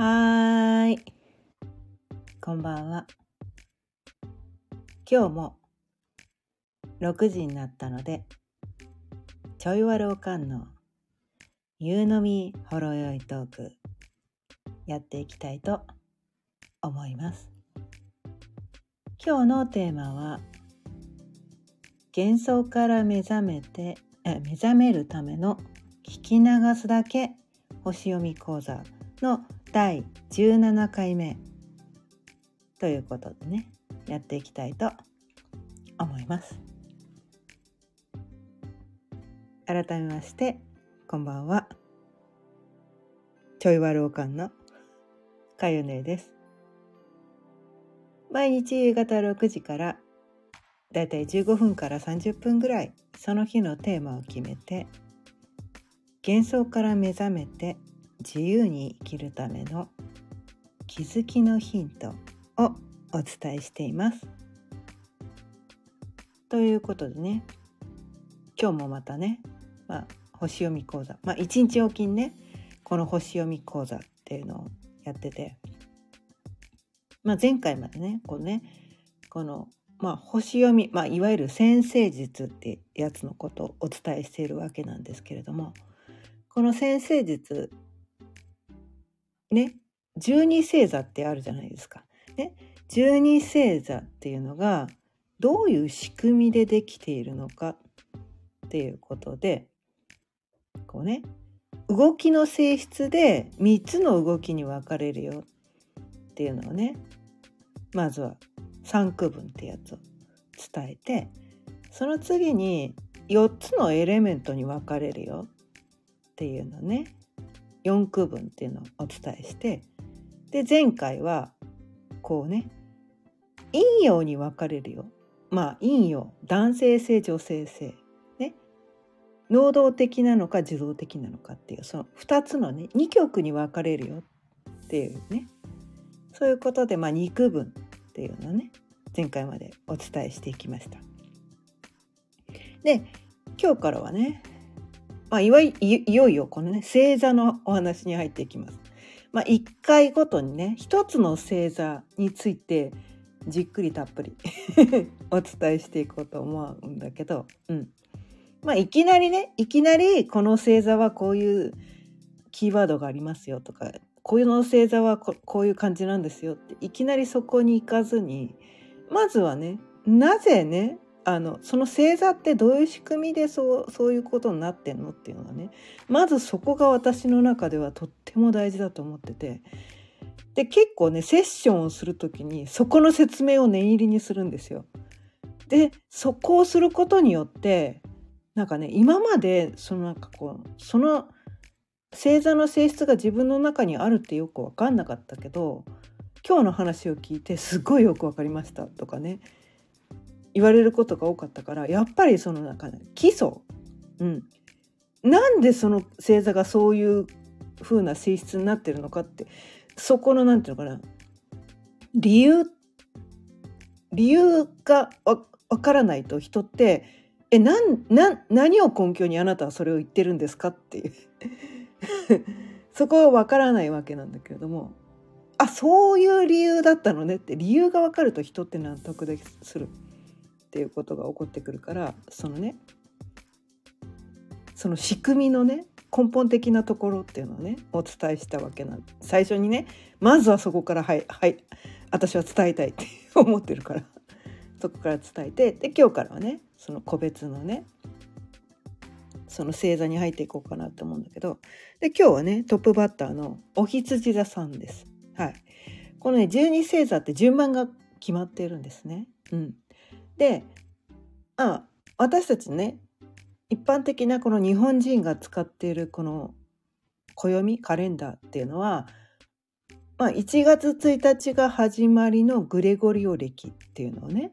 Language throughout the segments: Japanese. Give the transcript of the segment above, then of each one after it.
はーい。こんばんは。今日も6時になったので、ちょいわるおかんの夕飲みほろよいトークやっていきたいと思います。今日のテーマは幻想から目覚めてえ目覚めるための聞き流すだけ星読み講座の第17回目。ということでねやっていきたいと思います。改めましてこんばんは。ちょいわるおかんのかゆねです。毎日夕方6時からだいたい15分から30分ぐらいその日のテーマを決めて幻想から目覚めて自由に生きるための気づきのヒントをお伝えしています。ということでね今日もまたね、まあ、星読み講座まあ一日おきにねこの星読み講座っていうのをやってて、まあ、前回までねこうねこのまあ、星読み、まあ、いわゆる先生術ってやつのことをお伝えしているわけなんですけれどもこの先生術ね十二星座ってあるじゃないですか。ね、十二星座っていうのがどういう仕組みでできているのかっていうことでこうね動きの性質で3つの動きに分かれるよっていうのをねまずは3区分ってやつを伝えてその次に4つのエレメントに分かれるよっていうのね4区分っていうのをお伝えしてで前回はこうね陰陽に分かれるよ。まあ陰陽男性性女性性。ね。能動的なのか受動的なのかっていうその2つのね2極に分かれるよっていうね。そういうことでまあ2区分っていうのね前回までお伝えしていきました。で今日からはね、まあ、いわいいよいよこのね星座のお話に入っていきます。まあ、1回ごとにね一つの星座についてじっくりたっぷり お伝えしていこうと思うんだけど、うんまあ、いきなりねいきなりこの星座はこういうキーワードがありますよとかこういうの星座はここういう感じなんですよっていきなりそこに行かずにまずはねなぜねあのその星座ってどういう仕組みでそうそういうことになってんのっていうのがねまずそこが私の中ではとっても大事だと思っててで結構ねセッションをする時にそこの説明を念入りにするんですよ。でそこをすることによってなんかね今までそのなんかこうその星座の性質が自分の中にあるってよく分かんなかったけど今日の話を聞いてすごいよく分かりましたとかね言われることが多かったからやっぱりそのなんか、ね、基礎、うん、なんでその星座がそういう風な性質になってるのかってそこのなんていうのかな。理由理由がわ分からないと人ってえなんな何を根拠にあなたはそれを言ってるんですかっていう。そこは分からないわけなんだけれどもあそういう理由だったのねって理由が分かると人って納得でする。っていうことが起こってくるからそのねその仕組みのね根本的なところっていうのをねお伝えしたわけなん最初にねまずはそこからはいはい私は伝えたいって思ってるから そこから伝えてで今日からはねその個別のねその星座に入っていこうかなと思うんだけどで今日はねトップバッターのお羊座さんです。はい、このね12星座って順番が決まっているんですね。うん、であ私たちね一般的なこの日本人が使っているこの暦カレンダーっていうのは、まあ、1月1日が始まりのグレゴリオ暦っていうのをね、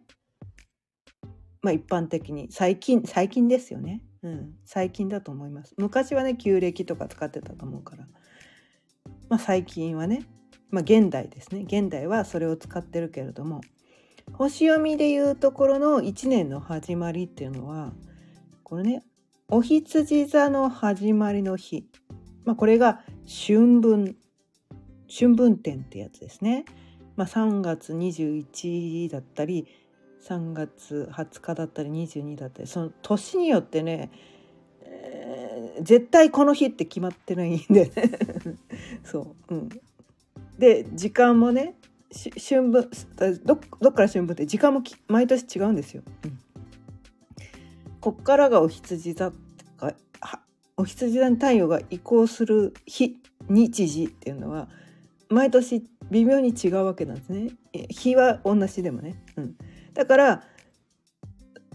まあ、一般的に最近最近ですよね、うん、最近だと思います。昔はね旧暦とか使ってたと思うから、まあ、最近はね、まあ、現代ですね。現代はそれを使ってるけれども星読みでいうところの1年の始まりっていうのはこれねお羊座の始まりの日、まあ、これが春分。春分点ってやつですね。まあ、3月21だったり3月20日だったり22だったりその年によってね、えー、絶対この日って決まってないんでね。そう、うん、で時間もね春分どどっから春分って時間も毎年違うんですよ。うん、こっからがお羊座とかお羊座に太陽が移行する日日時っていうのは毎年微妙に違うわけなんですね。日は同じでもね。うん、だから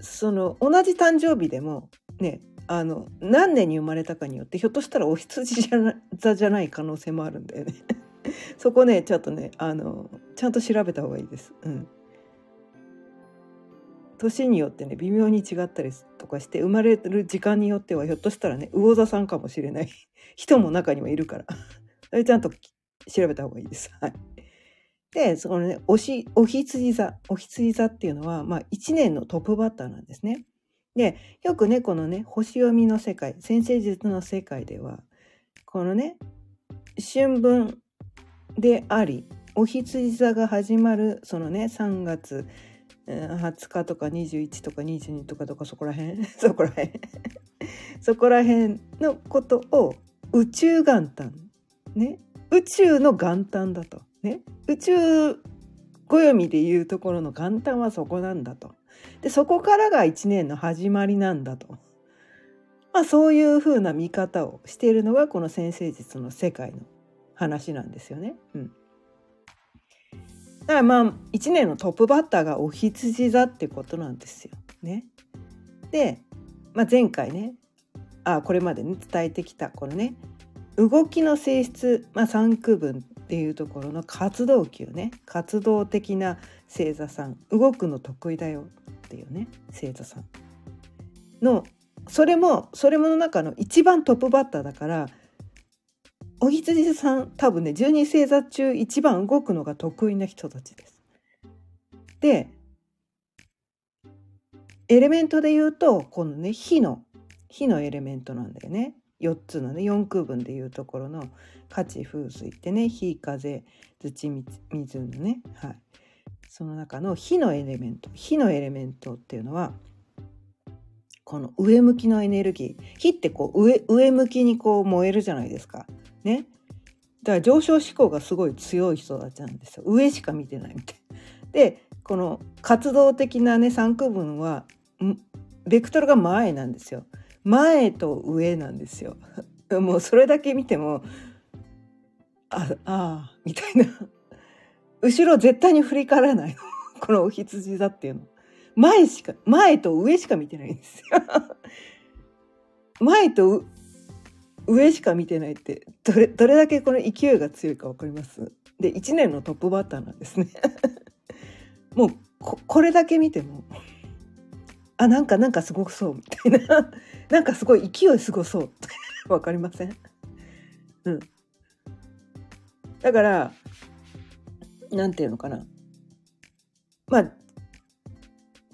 その同じ誕生日でもねあの何年に生まれたかによってひょっとしたらお羊座じゃない可能性もあるんだよね。そこねちょっとねあのちゃんと調べた方がいいです。うん、年によってね微妙に違ったりとかして生まれる時間によってはひょっとしたらね魚座さんかもしれない 人も中にはいるからそれちゃんと調べた方がいいです。はい、でそのねおしお羊座お羊座っていうのは、まあ、1年のトップバッターなんですね。でよくねこのね星読みの世界先生術の世界ではこのね春分でありお羊座が始まるそのね3月20日とか21とか22とかとかそこら辺 そこら辺そこら辺のことを宇宙元旦ね。宇宙の元旦だと。ね。宇宙暦でいうところの元旦はそこなんだと。でそこからが1年の始まりなんだと。まあそういうふうな見方をしているのがこの先生術の世界の話なんですよね。うん、だからまあ1年のトップバッターがお羊座ってことなんですよ。ね。で、まあ、前回ねあこれまでに伝えてきたこのね動きの性質、まあ、三区分っていうところの活動球ね活動的な星座さん動くの得意だよっていうね星座さんのそれもそれもの中の一番トップバッターだからお羊さん多分ね12星座中一番動くのが得意な人たちです。でエレメントで言うとこのね火の火のエレメントなんだよね。4つのね4空分でいうところの価値風水ってね火風土水のね、はい、その中の火のエレメント火のエレメントっていうのはこの上向きのエネルギー火ってこう上上向きにこう燃えるじゃないですか。ね。だから上昇志向がすごい強い人たちなんですよ。上しか見てないみたい。でこの活動的なね三区分はベクトルが前なんですよ。前と上なんですよ。もうそれだけ見てもああみたいな。後ろ絶対に振り返らない このお羊座っていうの。前しか前と上しか見てないんですよ。前と上しか見てないってどれどれだけこの勢いが強いか分かります？で1年のトップバッターなんですね。もうここれだけ見てもあなんかなんかすごくそうみたいな。なんかすごい勢いすごそう分 かりません？うん。だからなんていうのかな。まあ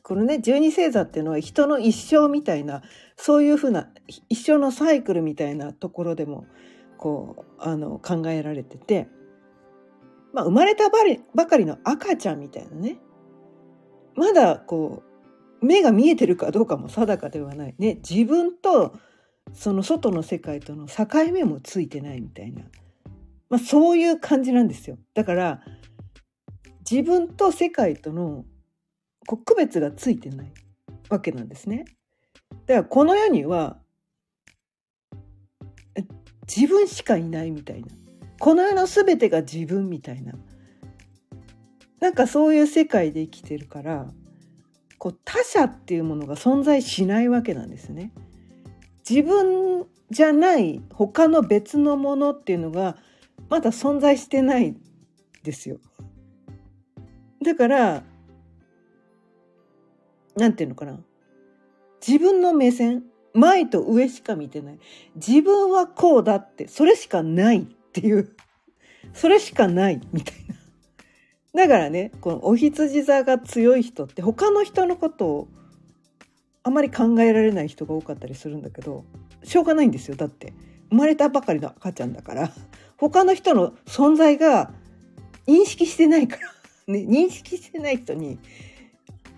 このね十二星座っていうのは人の一生みたいなそういうふうな一生のサイクルみたいなところでもこうあの考えられてて、まあ、生まれたばかりの赤ちゃんみたいなね。まだこう目が見えてるかどうかも定かではないね。自分とその外の世界との境目もついてないみたいな、まあ、そういう感じなんですよ。だから自分と世界とのこう区別がついてないわけなんですね。だからこの世には自分しかいないみたいなこの世の全てが自分みたいななんかそういう世界で生きてるからこう他者っていうものが存在しないわけなんですね。自分じゃない他の別のものっていうのがまだ存在してないですよ。だからなんていうのかな。自分の目線前と上しか見てない。自分はこうだってそれしかないっていう。それしかないみたいな。だからねこのお羊座が強い人って他の人のことをあまり考えられない人が多かったりするんだけどしょうがないんですよだって。生まれたばかりの赤ちゃんだから。他の人の存在が認識してないから、ね、認識してない人に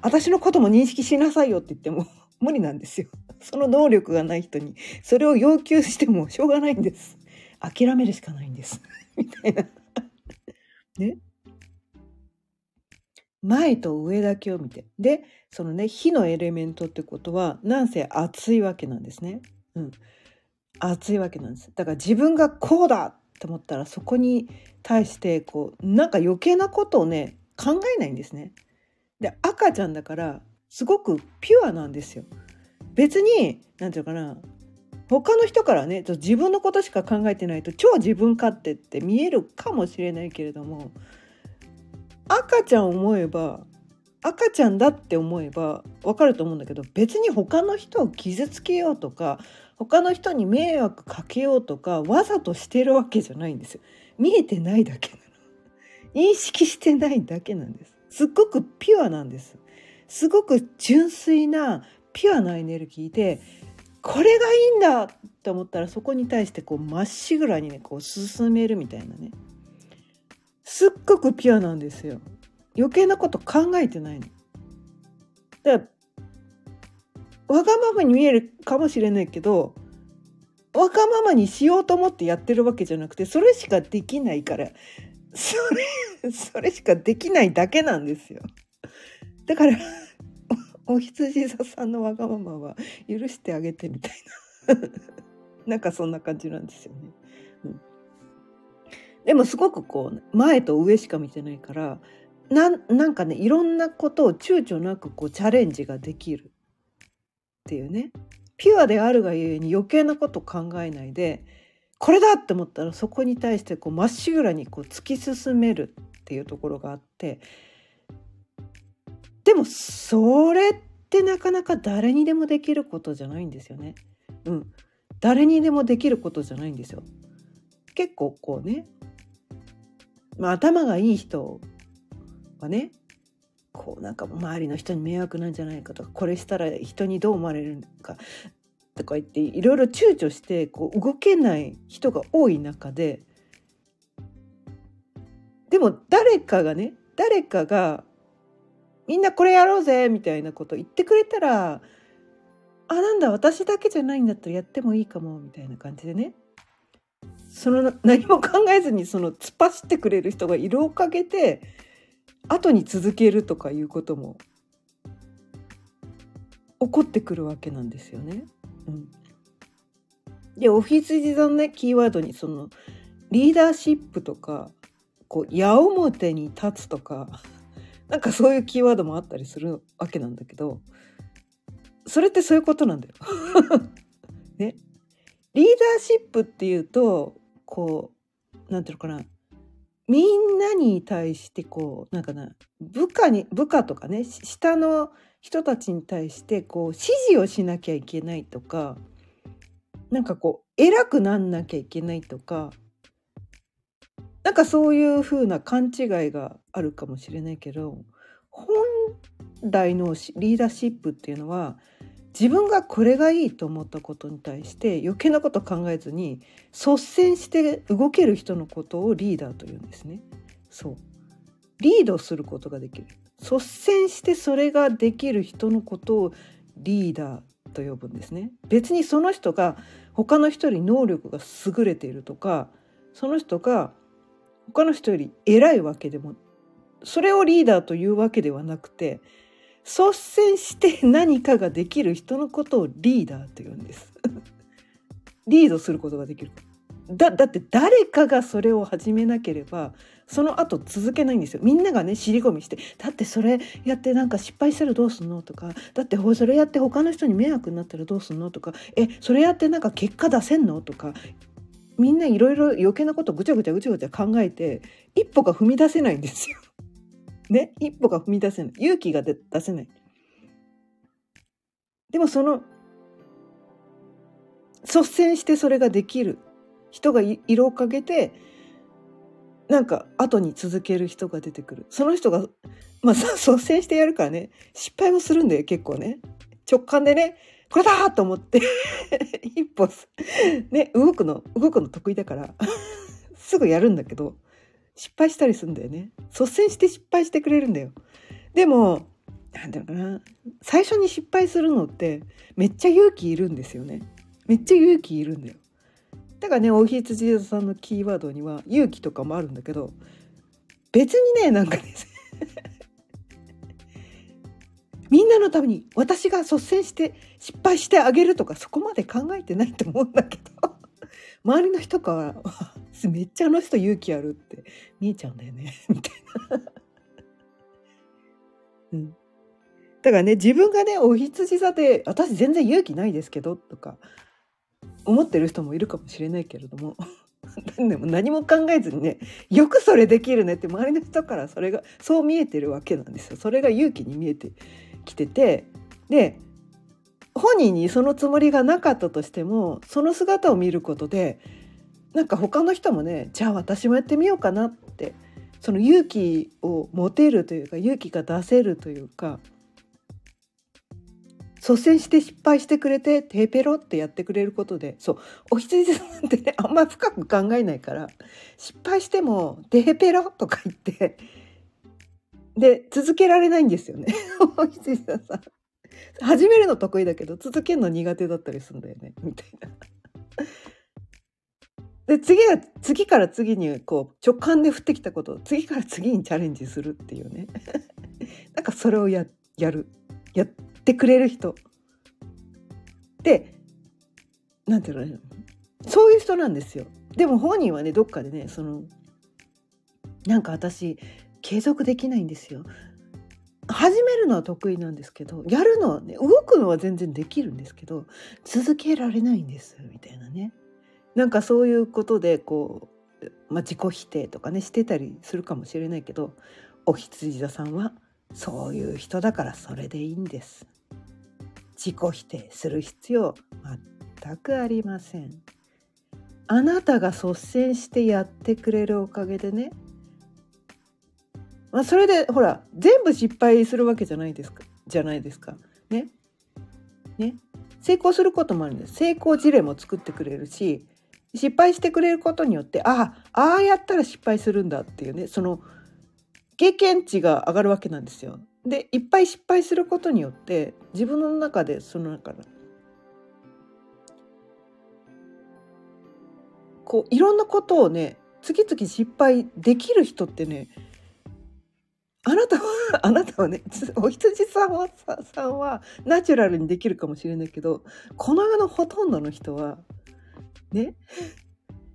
私のことも認識しなさいよって言っても 無理なんですよ。その能力がない人にそれを要求してもしょうがないんです。諦めるしかないんです。みたいな。ね。前と上だけを見て。で、そのね、火のエレメントってことは、なんせ熱いわけなんですね。うん。熱いわけなんです。だから自分がこうだって思ったら、そこに対して、こう、なんか余計なことをね、考えないんですね。で、赤ちゃんだから、すごくピュアなんですよ。別に、なんていうかな、他の人からね自分のことしか考えてないと超自分勝手って見えるかもしれないけれども赤ちゃん思えば赤ちゃんだって思えばわかると思うんだけど別に他の人を傷つけようとか他の人に迷惑かけようとかわざとしてるわけじゃないんですよ。見えてないだけなの。認識してないだけなんです。すっごくピュアなんです。すごく純粋なピュアなエネルギーでこれがいいんだって思ったらそこに対してこうまっしぐらにねこう進めるみたいなね。すっごくピュアなんですよ。余計なこと考えてないの。だからわがままに見えるかもしれないけどわがままにしようと思ってやってるわけじゃなくてそれしかできないからそれ それしかできないだけなんですよ。だから お羊座さんのわがままは許してあげてみたいな。なんかそんな感じなんですよね。うん、でもすごくこう前と上しか見てないからなんかねいろんなことを躊躇なくこうチャレンジができる。っていうね。ピュアであるがゆえに余計なこと考えないでこれだって思ったらそこに対してこうまっしぐらにこう突き進めるっていうところがあってでもそれってなかなか誰にでもできることじゃないんですよね。うん。誰にでもできることじゃないんですよ。結構こうね、まあ、頭がいい人はねこうなんか周りの人に迷惑なんじゃないかとかこれしたら人にどう思われるかとか言っていろいろ躊躇してこう動けない人が多い中ででも誰かがね誰かがみんなこれやろうぜみたいなこと言ってくれたらあなんだ私だけじゃないんだったらやってもいいかもみたいな感じでねその何も考えずにその突っ走ってくれる人がいるおかげで後に続けるとかいうことも起こってくるわけなんですよね。でオフィス時のねキーワードにそのリーダーシップとかこう矢面に立つとか なんかそういうキーワードもあったりするわけなんだけどそれってそういうことなんだよ。ね。リーダーシップっていうとこうなんていうのかなみんなに対してこうなんかな部下に部下とかね下の人たちに対してこう指示をしなきゃいけないとかなんかこう偉くなんなきゃいけないとかなんかそういう風な勘違いがあるかもしれないけど本来のリーダーシップっていうのは自分がこれがいいと思ったことに対して余計なこと考えずに率先して動ける人のことをリーダーというんですね。そうリードすることができる率先してそれができる人のことをリーダーと呼ぶんですね。別にその人が他の人より能力が優れているとかその人が他の人より偉いわけでもそれをリーダーというわけではなくて率先して何かができる人のことをリーダーと言うんです。リードすることができる。だだって誰かがそれを始めなければその後続けないんですよみんながね尻込みして「だってそれやってなんか失敗したらどうすんの?」とか「だってそれやって他の人に迷惑になったらどうすんの?」とか「えそれやってなんか結果出せんの?」とかみんないろいろ余計なことぐちゃぐちゃぐちゃぐちゃ考えて一歩が踏み出せないんですよ。ね？一歩が踏み出せない勇気が出せない。でもその率先してそれができる人がいるおかげでなんか後に続ける人が出てくる。その人がまあ 率先してやるからね。失敗もするんだよ結構ね。直感でねこれだと思って。一歩 ね動くの動くの得意だから。すぐやるんだけど失敗したりするんだよね。率先して失敗してくれるんだよ。でもなんていうのかな。最初に失敗するのってめっちゃ勇気いるんですよね。めっちゃ勇気いるんだよ。だからねおひつじさんのキーワードには勇気とかもあるんだけど別にねなんかね みんなのために私が率先して失敗してあげるとかそこまで考えてないと思うんだけど 周りの人から「めっちゃあの人勇気ある」って見えちゃうんだよね みたいな。うん、だからね自分がねお羊座で私全然勇気ないですけどとか思ってる人もいるかもしれないけれどもでも何も考えずにねよくそれできるねって周りの人からそれがそう見えてるわけなんですよ。それが勇気に見えてきててで本人にそのつもりがなかったとしてもその姿を見ることでなんか他の人もねじゃあ私もやってみようかなってその勇気を持てるというか勇気が出せるというか率先して失敗してくれてテーペロってやってくれることでそうお羊さんってね あんま深く考えないから失敗してもテーペロとか言ってで続けられないんですよね お羊さんさ。始めるの得意だけど続けるの苦手だったりするんだよねみたいな。で次は次から次にこう直感で降ってきたことを次から次にチャレンジするっていうね なんかそれをややるやってくれる人でなんていうのそういう人なんですよ。でも本人はねどっかでねそのなんか私継続できないんですよ。始めるのは得意なんですけどやるのはね動くのは全然できるんですけど続けられないんですみたいなねなんかそういうことでこう、まあ、自己否定とかねしてたりするかもしれないけどお羊座さんはそういう人だからそれでいいんです。自己否定する必要全くありません。あなたが率先してやってくれるおかげでねまあ、それでほら全部失敗するわけじゃないですかじゃないですか。ね。ね。成功することもあるんです。成功事例も作ってくれるし失敗してくれることによってああああやったら失敗するんだっていうねその経験値が上がるわけなんですよ。でいっぱい失敗することによって自分の中でその中のこういろんなことをね次々失敗できる人ってねあなたは あなたはね お羊さんはさんはナチュラルにできるかもしれないけどこの世のほとんどの人はね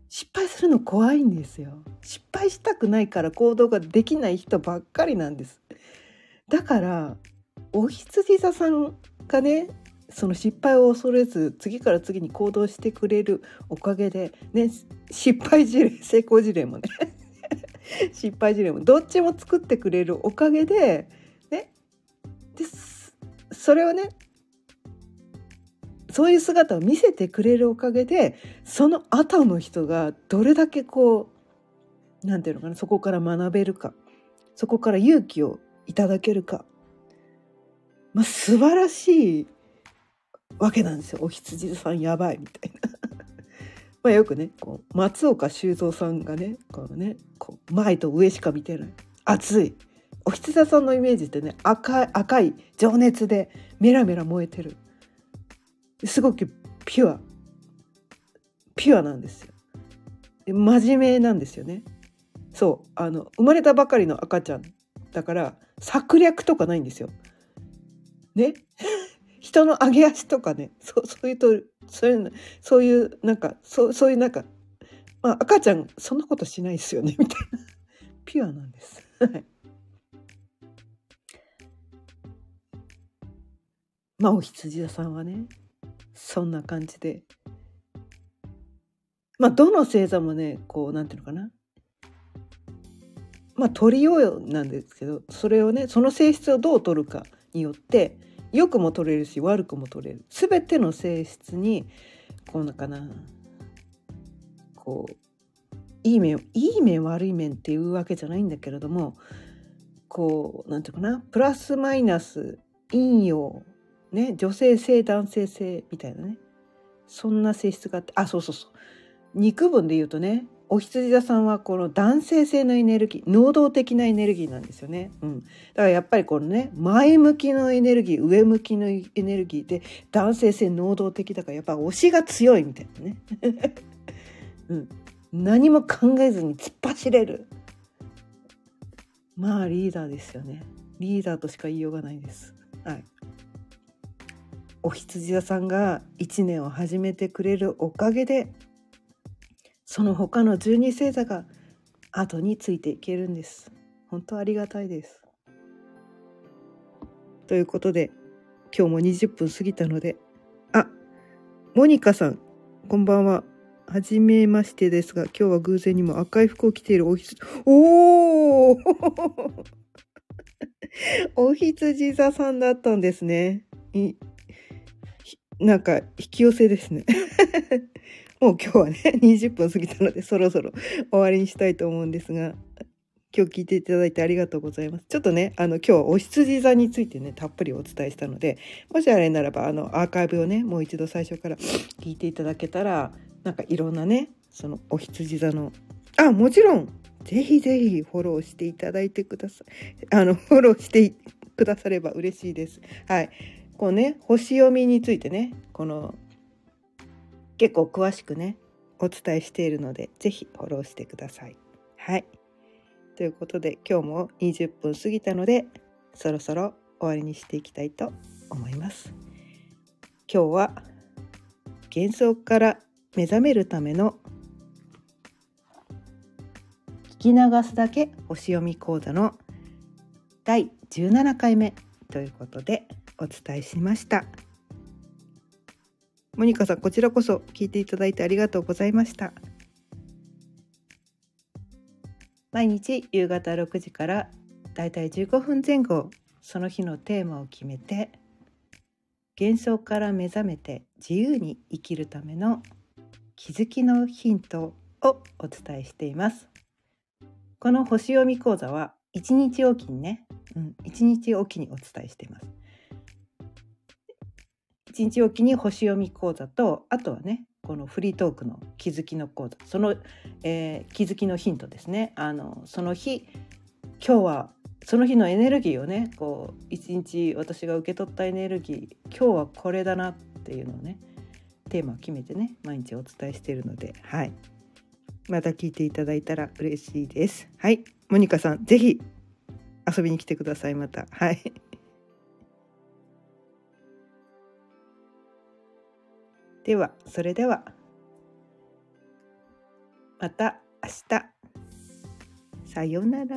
失敗するの怖いんですよ。失敗したくないから行動ができない人ばっかりなんです。だからお羊座さんがねその失敗を恐れず次から次に行動してくれるおかげでね失敗事例成功事例もね 失敗事例もどっちも作ってくれるおかげでねでそれをねそういう姿を見せてくれるおかげでその後の人がどれだけこう何て言うのかなそこから学べるかそこから勇気をいただけるか、まあ、素晴らしいわけなんですよ。お羊さんやばいみたいな。まあ、よくねこう松岡修造さんがねこのねこう前と上しか見てない。熱い。お羊座さんのイメージってね赤い赤い情熱でメラメラ燃えてる。すごくピュア。ピュアなんですよ。真面目なんですよね。そうあの生まれたばかりの赤ちゃんだから策略とかないんですよ。ね？人の上げ足とかね。そうそういうとそういうそういうなんかそうそういうなんか、まあ、赤ちゃんそんなことしないですよね。みたいな。ピュアなんです。まあお羊座さんはねそんな感じで。まあどの星座もねこうなんていうのかな。まあ取りようなんですけどそれをねその性質をどう取るかによって良くも取れるし悪くも取れる。全ての性質にこうなんかなこういい面いい面悪い面っていうわけじゃないんだけれどもこうなんていうかなプラスマイナス陰陽ね女性性男性性みたいなね。そんな性質があってあそうそうそう。肉分で言うとねお羊座さんはこの男性性のエネルギー能動的なエネルギーなんですよね、うん、だからやっぱりこのね前向きのエネルギー上向きのエネルギーで男性性能動的だからやっぱ推しが強いみたいなね、うん、何も考えずに突っ走れる。まあリーダーですよね。リーダーとしか言いようがないです。はい。お羊座さんが1年を始めてくれるおかげでその他の12星座が後についていけるんです。本当ありがたいです。ということで今日も20分過ぎたのであモニカさんこんばんは。はじめましてですが今日は偶然にも赤い服を着ているおひ つおおお羊座さんだったんですね。なんか引き寄せですね。もう今日はね 20分過ぎたのでそろそろ終わりにしたいと思うんですが今日聞いていただいてありがとうございます。ちょっとね、あの今日はお羊座についてね、たっぷりお伝えしたので、もしあれならばあのアーカイブをね、もう一度最初から 聞いていただけたら、なんかいろんなね、そのお羊座の、あ、もちろん、ぜひぜひフォローしていただいてください。あの、フォローしてくだされば嬉しいです。はい。こうね星読みについてねこの結構詳しくねお伝えしているので是非フォローしてください。はいということで今日も20分過ぎたのでそろそろ終わりにしていきたいと思います。今日は幻想から目覚めるための聞き流すだけ星読み講座の第17回目ということでお伝えしましたモニカさんこちらこそ聞いていただいてありがとうございました。毎日夕方6時からだいたい15分前後その日のテーマを決めて幻想から目覚めて自由に生きるための気づきのヒントをお伝えしています。この星読み講座は1日おきにね、うん、1日おきにお伝えしています。1日おきに星読み講座とあとはねこのフリートークの気づきの講座。その、えー、気づきのヒントですね。あのその日今日はその日のエネルギーをねこう一日私が受け取ったエネルギー今日はこれだなっていうのをねテーマを決めてね毎日お伝えしているのではい。また聞いていただいたら嬉しいです。はい。モニカさん是非遊びに来てくださいまた。はい。ではそれではまた明日さようなら。